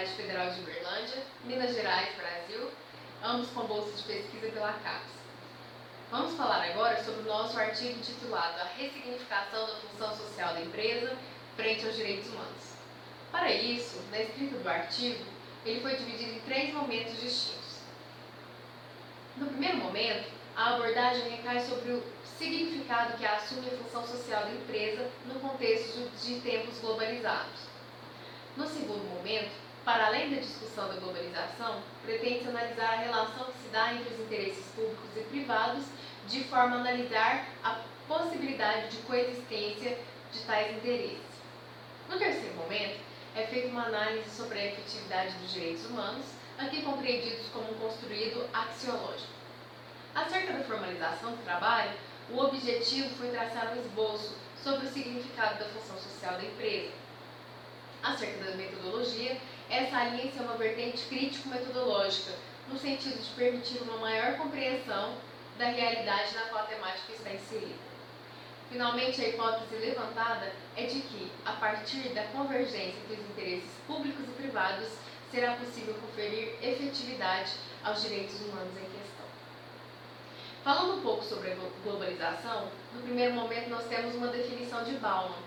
Universidade Federal de Uberlândia, Minas Gerais, Brasil, ambos com bolsa de pesquisa pela CAPES. Vamos falar agora sobre o nosso artigo titulado A Ressignificação da Função Social da Empresa frente aos Direitos Humanos. Para isso, na escrita do artigo, ele foi dividido em três momentos distintos. No primeiro momento, a abordagem recai sobre o significado que assume a função social da empresa no contexto de tempos globalizados. No segundo momento, para além da discussão da globalização, pretende-se analisar a relação que se dá entre os interesses públicos e privados, de forma a analisar a possibilidade de coexistência de tais interesses. No terceiro momento, é feita uma análise sobre a efetividade dos direitos humanos, aqui compreendidos como um construído axiológico. Acerca da formalização do trabalho, o objetivo foi traçar um esboço sobre o significado da função social da empresa. Acerca da metodologia, essa aliança é uma vertente crítico-metodológica, no sentido de permitir uma maior compreensão da realidade na qual a temática está inserida. Finalmente, a hipótese levantada é de que, a partir da convergência entre os interesses públicos e privados, será possível conferir efetividade aos direitos humanos em questão. Falando um pouco sobre a globalização, no primeiro momento nós temos uma definição de Bauman,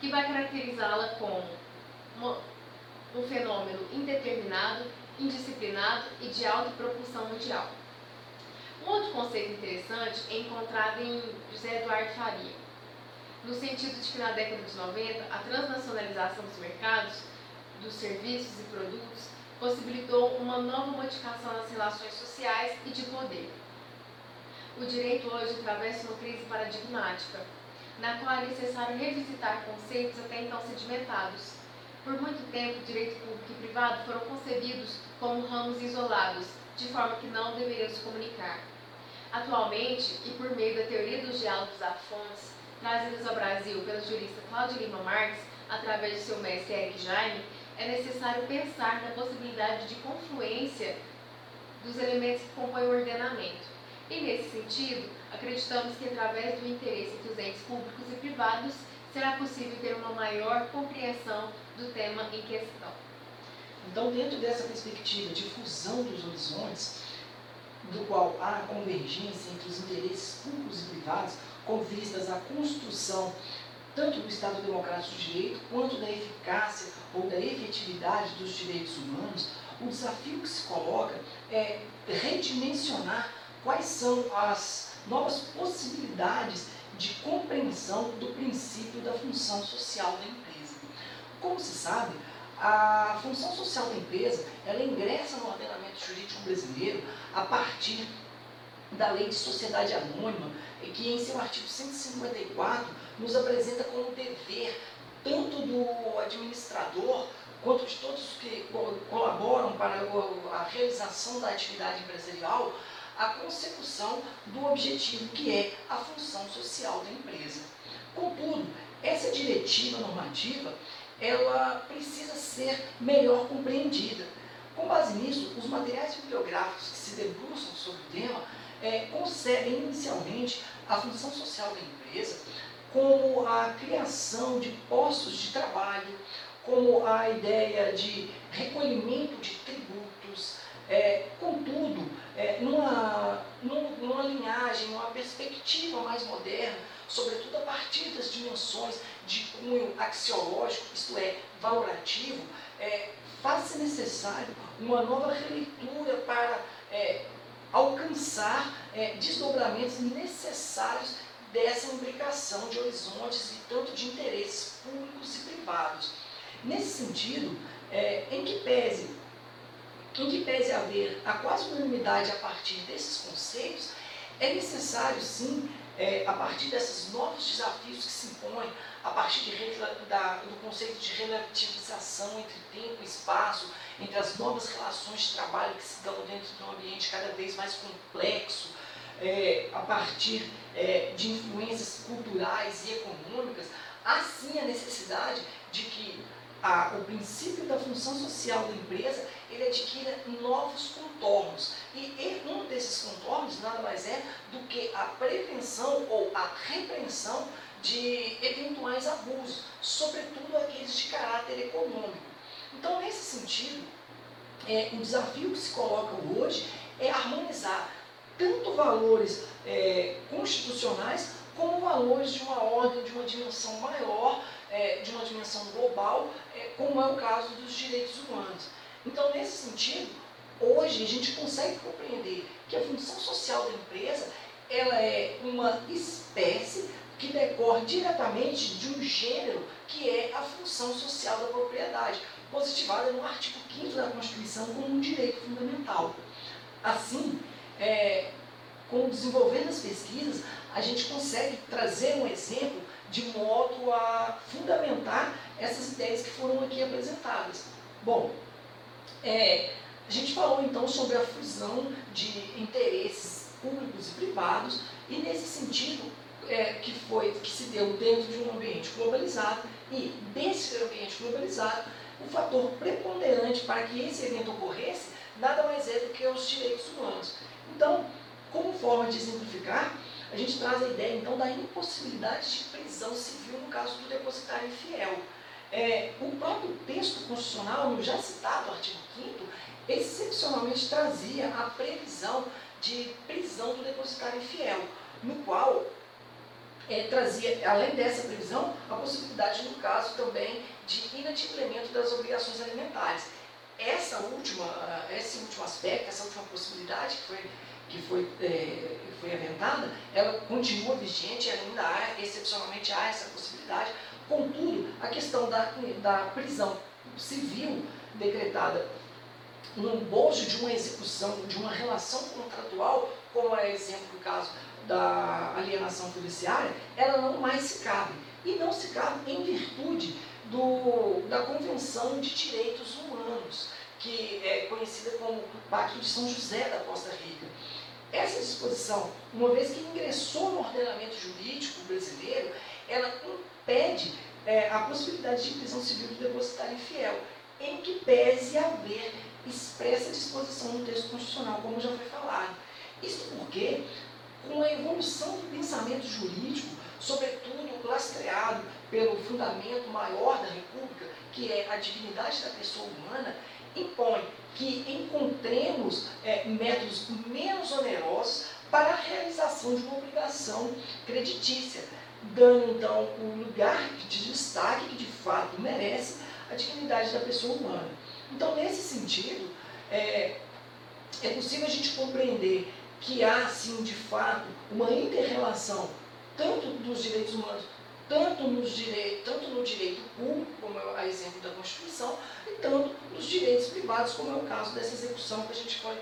que vai caracterizá-la como um fenômeno indeterminado, indisciplinado e de alta propulsão mundial. Um outro conceito interessante é encontrado em José Eduardo Faria, no sentido de que na década de 90 a transnacionalização dos mercados, dos serviços e produtos possibilitou uma nova modificação nas relações sociais e de poder. O direito hoje atravessa uma crise paradigmática, na qual é necessário revisitar conceitos até então sedimentados. Por muito tempo, direito público e privado foram concebidos como ramos isolados, de forma que não deveriam se comunicar. Atualmente, e por meio da teoria dos diálogos fontes, trazidos ao Brasil pelo jurista Cláudio Lima Marques, através de seu mestre Eric Jaime, é necessário pensar na possibilidade de confluência dos elementos que compõem o ordenamento. E, nesse sentido, acreditamos que, através do interesse entre os entes públicos e privados, será possível ter uma maior compreensão do tema em questão. Então, dentro dessa perspectiva de fusão dos horizontes, do qual há convergência entre os interesses públicos e privados, com vistas à construção tanto do Estado Democrático de Direito quanto da eficácia ou da efetividade dos direitos humanos, o desafio que se coloca é redimensionar quais são as novas possibilidades de compreensão do princípio da função social da empresa. Como se sabe, a função social da empresa, ela ingressa no ordenamento jurídico brasileiro a partir da Lei de Sociedade Anônima, que em seu artigo 154 nos apresenta como dever tanto do administrador quanto de todos os que colaboram para a realização da atividade empresarial, a consecução do objetivo que é a função social da empresa. Contudo, essa diretiva normativa ela precisa ser melhor compreendida. Com base nisso, os materiais bibliográficos que se debruçam sobre o tema é, concebem inicialmente a função social da empresa como a criação de postos de trabalho, como a ideia de recolhimento de tributos, é, contudo, é, numa, numa linhagem, numa perspectiva mais moderna, sobretudo a partir das dimensões de cunho axiológico, isto é, valorativo, é, faz-se necessário uma nova releitura para é, alcançar é, desdobramentos necessários dessa imbricação de horizontes e tanto de interesses públicos e privados. Nesse sentido, é, em que pese em que pese haver a quase unanimidade a partir desses conceitos, é necessário sim é, a partir desses novos desafios que se impõem, a partir de, da, do conceito de relativização entre tempo e espaço, entre as novas relações de trabalho que se dão dentro de um ambiente cada vez mais complexo, é, a partir é, de influências culturais e econômicas, há sim a necessidade de que a, o princípio da função social da empresa ele adquira novos contornos. E, e um desses contornos nada mais é do que a prevenção ou a repreensão de eventuais abusos, sobretudo aqueles de caráter econômico. Então, nesse sentido, é, o desafio que se coloca hoje é harmonizar tanto valores é, constitucionais como valores de uma ordem, de uma dimensão maior, é, de uma dimensão global, é, como é o caso dos direitos humanos. Então, nesse sentido, hoje a gente consegue compreender que a função social da empresa ela é uma espécie que decorre diretamente de um gênero que é a função social da propriedade, positivada no artigo 5 da Constituição como um direito fundamental. Assim, é, com desenvolvendo as pesquisas, a gente consegue trazer um exemplo de modo a fundamentar essas ideias que foram aqui apresentadas. Bom, é, a gente falou então sobre a fusão de interesses públicos e privados e nesse sentido é, que foi que se deu dentro de um ambiente globalizado e desse ambiente globalizado o fator preponderante para que esse evento ocorresse nada mais é do que os direitos humanos. Então, como forma de exemplificar, a gente traz a ideia então da impossibilidade de prisão civil no caso do depositário infiel. É, o próprio texto constitucional, no já citado artigo 5 excepcionalmente trazia a previsão de prisão do depositário infiel, no qual é, trazia, além dessa previsão, a possibilidade, no caso também, de inadimplemento das obrigações alimentares. Essa última, esse último aspecto, essa última possibilidade que foi, que foi, é, foi aventada, ela continua vigente, ainda há, excepcionalmente há essa possibilidade. Contudo, a questão da, da prisão civil decretada no bojo de uma execução, de uma relação contratual, como é exemplo do caso da alienação fiduciária, ela não mais se cabe. E não se cabe em virtude do, da Convenção de Direitos Humanos, que é conhecida como Pacto de São José da Costa Rica. Essa disposição, uma vez que ingressou no ordenamento jurídico brasileiro, ela impede é, a possibilidade de prisão civil do depositário infiel, em que pese haver expressa disposição no texto constitucional, como já foi falado. Isso porque, com a evolução do pensamento jurídico, sobretudo lastreado pelo fundamento maior da República, que é a dignidade da pessoa humana, impõe que encontremos é, métodos menos onerosos para a realização de uma obrigação creditícia, dando então o lugar de destaque que de fato merece a dignidade da pessoa humana. Então, nesse sentido, é, é possível a gente compreender que há, sim, de fato, uma inter-relação tanto dos direitos humanos, tanto, nos direi tanto no direito público, como é a exemplo da Constituição, e tanto nos direitos privados, como é o caso dessa execução que a gente foi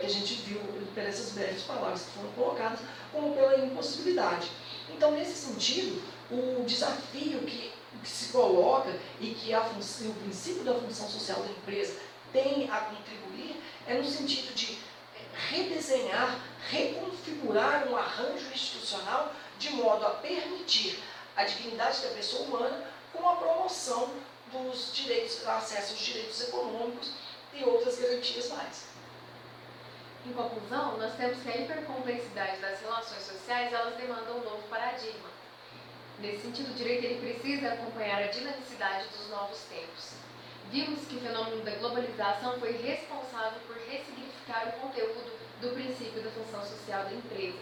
que a gente viu pelas breves palavras que foram colocadas, como pela impossibilidade. Então, nesse sentido, o desafio que que se coloca e que a o princípio da função social da empresa tem a contribuir é no sentido de é, redesenhar, reconfigurar um arranjo institucional de modo a permitir a dignidade da pessoa humana com a promoção dos direitos, acesso aos direitos econômicos e outras garantias mais. Em conclusão, nós temos que a hipercomplexidade das relações sociais elas demandam um novo paradigma Nesse sentido, o direito ele precisa acompanhar a dinamicidade dos novos tempos. Vimos que o fenômeno da globalização foi responsável por ressignificar o conteúdo do princípio da função social da empresa.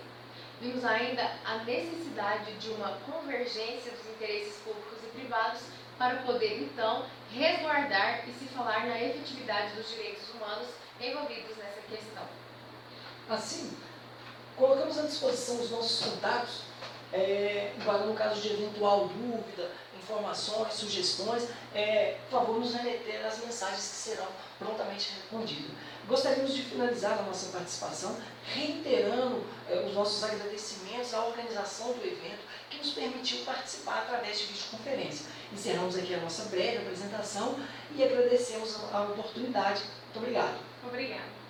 Vimos ainda a necessidade de uma convergência dos interesses públicos e privados para poder, então, resguardar e se falar na efetividade dos direitos humanos envolvidos nessa questão. Assim, colocamos à disposição os nossos contatos é, no caso de eventual dúvida, informações, sugestões, é, por favor, nos remeter as mensagens que serão prontamente respondidas. Gostaríamos de finalizar a nossa participação reiterando é, os nossos agradecimentos à organização do evento que nos permitiu participar através de videoconferência. Encerramos aqui a nossa breve apresentação e agradecemos a oportunidade. Muito obrigado. Obrigada.